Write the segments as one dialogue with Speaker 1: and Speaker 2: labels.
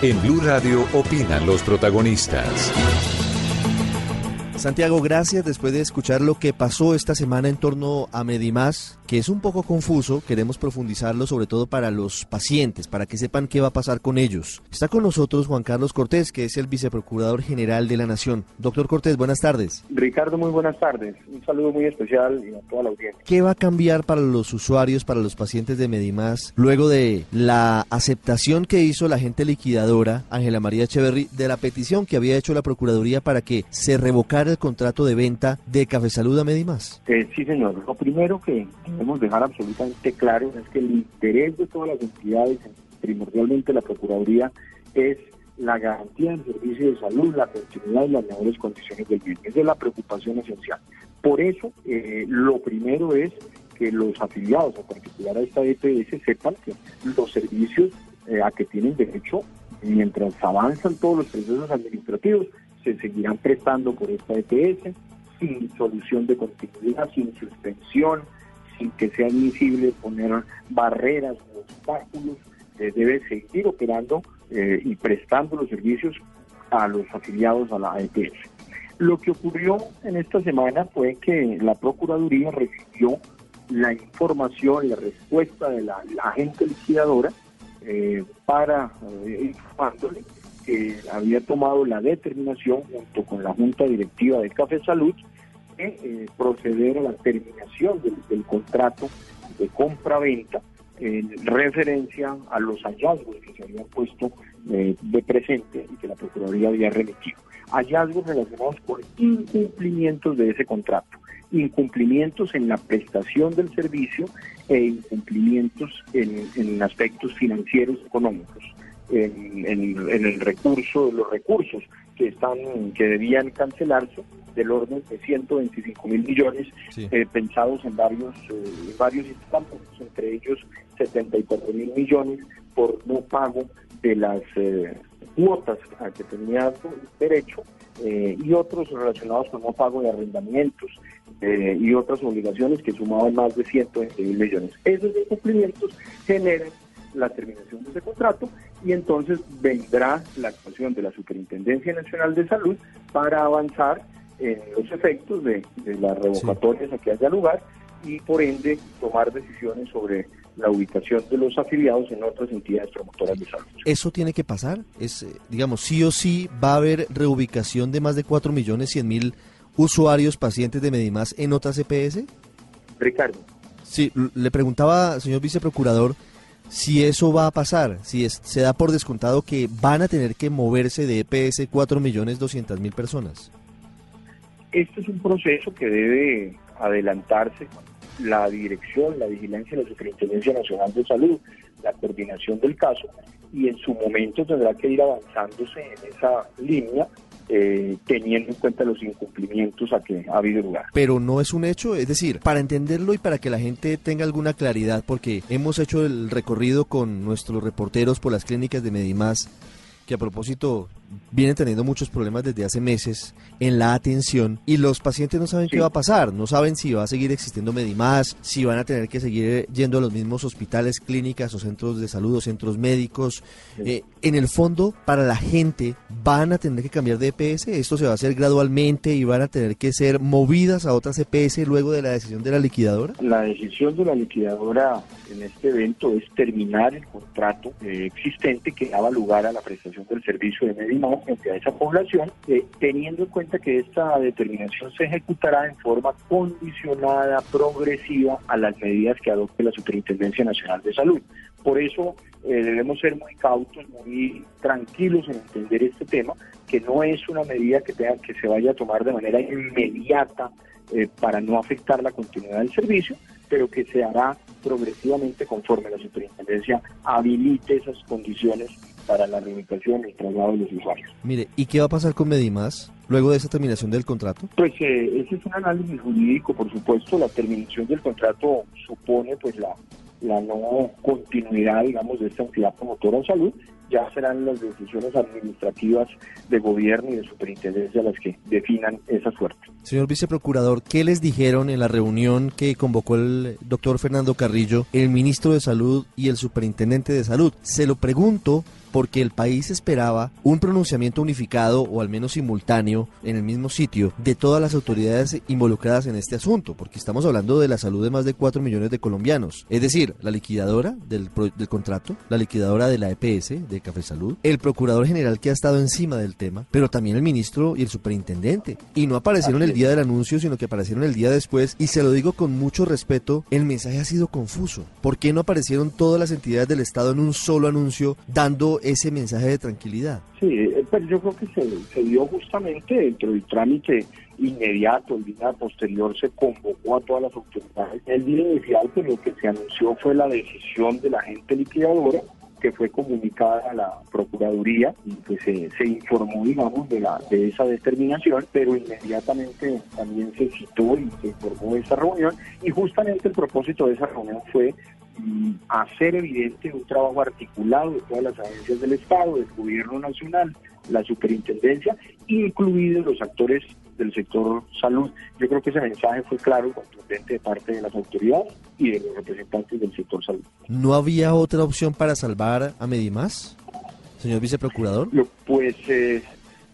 Speaker 1: En Blue Radio opinan los protagonistas.
Speaker 2: Santiago, gracias. Después de escuchar lo que pasó esta semana en torno a Medimás, que es un poco confuso, queremos profundizarlo sobre todo para los pacientes, para que sepan qué va a pasar con ellos. Está con nosotros Juan Carlos Cortés, que es el viceprocurador general de la Nación. Doctor Cortés, buenas tardes.
Speaker 3: Ricardo, muy buenas tardes. Un saludo muy especial y a toda la audiencia.
Speaker 2: ¿Qué va a cambiar para los usuarios, para los pacientes de Medimás, luego de la aceptación que hizo la gente liquidadora, Ángela María Echeverry, de la petición que había hecho la Procuraduría para que se revocara el contrato de venta de Café Salud a Medimas?
Speaker 3: Eh, sí, señor. Lo primero que debemos dejar absolutamente claro es que el interés de todas las entidades, primordialmente la Procuraduría, es la garantía del servicio de salud, la continuidad y las mejores condiciones del bien. Esa es la preocupación esencial. Por eso, eh, lo primero es que los afiliados, en particular a esta EPS, sepan que los servicios eh, a que tienen derecho, mientras avanzan todos los procesos administrativos, se seguirán prestando por esta EPS sin solución de continuidad, sin suspensión, sin que sea admisible poner barreras o obstáculos, eh, debe seguir operando eh, y prestando los servicios a los afiliados a la EPS. Lo que ocurrió en esta semana fue que la Procuraduría recibió la información, la respuesta de la, agente liquidadora eh, para informándole que había tomado la determinación junto con la Junta Directiva de Café Salud eh, proceder a la terminación del, contrato de compra-venta en referencia a los hallazgos que se habían puesto eh, de presente y que la Procuraduría había remitido. Hallazgos relacionados con incumplimientos de ese contrato, incumplimientos en la prestación del servicio e incumplimientos en, en aspectos financieros económicos en, el recurso, de los recursos que están que debían cancelarse del orden de 125 mil millones eh, pensados en varios eh, varios instantes, entre ellos 74 mil millones por no pago de las eh, cuotas a que tenía derecho y otros relacionados con no pago de arrendamientos y otras obligaciones que sumaban más de 120 mil millones. Esos incumplimientos generan la terminación de ese contrato y entonces vendrá la actuación de la Superintendencia Nacional de Salud para avanzar en los efectos de, las revocatorias a que haya lugar y por ende tomar decisiones sobre la ubicación de los afiliados en otras entidades promotoras de salud.
Speaker 2: ¿Eso tiene que pasar? Es, eh, digamos, sí o sí va a haber reubicación de más de 4 millones 100 mil usuarios, pacientes de Medimás en otras EPS?
Speaker 3: Ricardo.
Speaker 2: Sí, le preguntaba, señor viceprocurador, si eso va a pasar, si se da por descontado que van a tener que moverse de EPS 4 millones 200 mil personas.
Speaker 3: Este es un proceso que debe adelantarse la dirección, la vigilancia de la Superintendencia Nacional de Salud, la coordinación del caso y en su momento tendrá que ir avanzándose en esa línea eh, teniendo en cuenta los incumplimientos a que ha habido lugar.
Speaker 2: Pero no es un hecho, es decir, para entenderlo y para que la gente tenga alguna claridad, porque hemos hecho el recorrido con nuestros reporteros por las clínicas de Medimás, que a propósito vienen teniendo muchos problemas desde hace meses en la atención y los pacientes no saben qué va a pasar, no saben si va a seguir existiendo Medimás, si van a tener que seguir yendo a los mismos hospitales, clínicas o centros de salud o centros médicos. Eh, en el fondo, para la gente, van a tener que cambiar de EPS, esto se va a hacer gradualmente y van a tener que ser movidas a otras EPS luego de la decisión de la liquidadora.
Speaker 3: La decisión de la liquidadora en este evento es terminar el contrato eh, existente que daba lugar a la prestación del servicio de Medimás frente a esa población, eh, teniendo en cuenta que esta determinación se ejecutará en forma condicionada, progresiva a las medidas que adopte la Superintendencia Nacional de Salud. Por eso eh, debemos ser muy cautos, muy tranquilos en entender este tema, que no es una medida que tenga que se vaya a tomar de manera inmediata eh, para no afectar la continuidad del servicio, pero que se hará progresivamente conforme la superintendencia habilite esas condiciones para la reubicación y traslado de los usuarios.
Speaker 2: Mire, ¿y qué va a pasar con Medimás luego de esa terminación del contrato?
Speaker 3: Pues eh, ese es un análisis jurídico, por supuesto. La terminación del contrato supone pues la, la no continuidad, digamos, de esta entidad promotora de salud ya serán las decisiones administrativas de gobierno y de superintendencia las que definan esa suerte.
Speaker 2: Señor viceprocurador, ¿qué les dijeron en la reunión que convocó el doctor Fernando Carrillo, el ministro de Salud y el superintendente de Salud? Se lo pregunto porque el país esperaba un pronunciamiento unificado o al menos simultáneo en el mismo sitio de todas las autoridades involucradas en este asunto, porque estamos hablando de la salud de más de 4 millones de colombianos. Es decir, la liquidadora del, del contrato, la liquidadora de la EPS, de Café Salud, el procurador general que ha estado encima del tema, pero también el ministro y el superintendente. Y no aparecieron el día del anuncio, sino que aparecieron el día después. Y se lo digo con mucho respeto, el mensaje ha sido confuso. ¿Por qué no aparecieron todas las entidades del Estado en un solo anuncio dando ese mensaje de tranquilidad?
Speaker 3: Sí, eh, pero yo creo que se, se dio justamente dentro del trámite inmediato, el día posterior se convocó a todas las autoridades. El día inicial, pues lo que se anunció fue la decisión de la gente liquidadora que fue comunicada a la Procuraduría y que se, informó, digamos, de, la, de esa determinación, pero inmediatamente también se citó y se informó de esa reunión. Y justamente el propósito de esa reunión fue mm, hacer evidente un trabajo articulado de todas las agencias del Estado, del Gobierno Nacional, la Superintendencia, incluidos los actores del sector salud. Yo creo que ese mensaje fue claro y contundente de parte de las autoridades y de los representantes del sector salud.
Speaker 2: ¿No había otra opción para salvar a Medimás, señor viceprocurador?
Speaker 3: Pues, eh,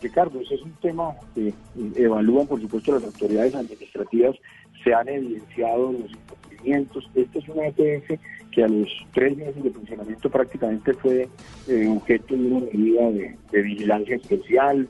Speaker 3: Ricardo, ese es un tema que evalúan, por supuesto, las autoridades administrativas. Se han evidenciado los incumplimientos. Esta es una EPS que a los tres meses de funcionamiento prácticamente fue eh, objeto de una medida de vigilancia especial,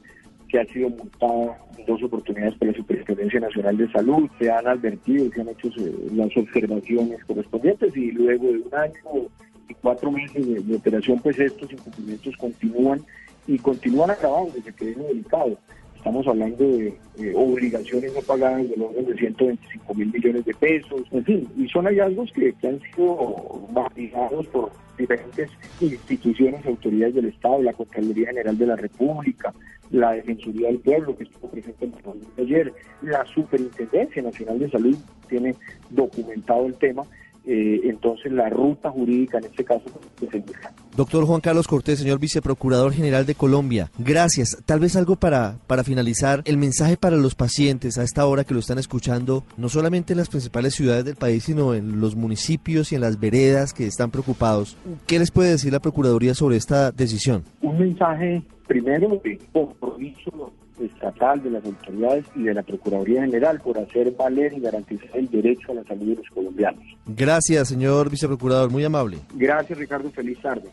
Speaker 3: que ha sido multada en dos oportunidades por la Superintendencia Nacional de Salud, se han advertido, se han hecho eh, las observaciones correspondientes y luego de un año y cuatro meses de, operación, pues estos incumplimientos continúan y continúan agravándose, que es delicado. Estamos hablando de obligaciones no pagadas del orden de 125 mil millones de pesos, en fin, y son hallazgos que, han sido validados por diferentes instituciones, autoridades del Estado, la Contraloría General de la República, la Defensoría del Pueblo, que estuvo presente en el ayer, la Superintendencia Nacional de Salud tiene documentado el tema eh, entonces la ruta jurídica en este caso se indica.
Speaker 2: Doctor Juan Carlos Cortés, señor viceprocurador general de Colombia, gracias. Tal vez algo para, para finalizar, el mensaje para los pacientes a esta hora que lo están escuchando, no solamente en las principales ciudades del país, sino en los municipios y en las veredas que están preocupados. ¿Qué les puede decir la Procuraduría sobre esta decisión?
Speaker 3: Un mensaje primero de compromiso estatal, de las autoridades y de la Procuraduría General por hacer valer y garantizar el derecho a la salud de los colombianos.
Speaker 2: Gracias, señor viceprocurador, muy amable.
Speaker 3: Gracias, Ricardo. Feliz tarde.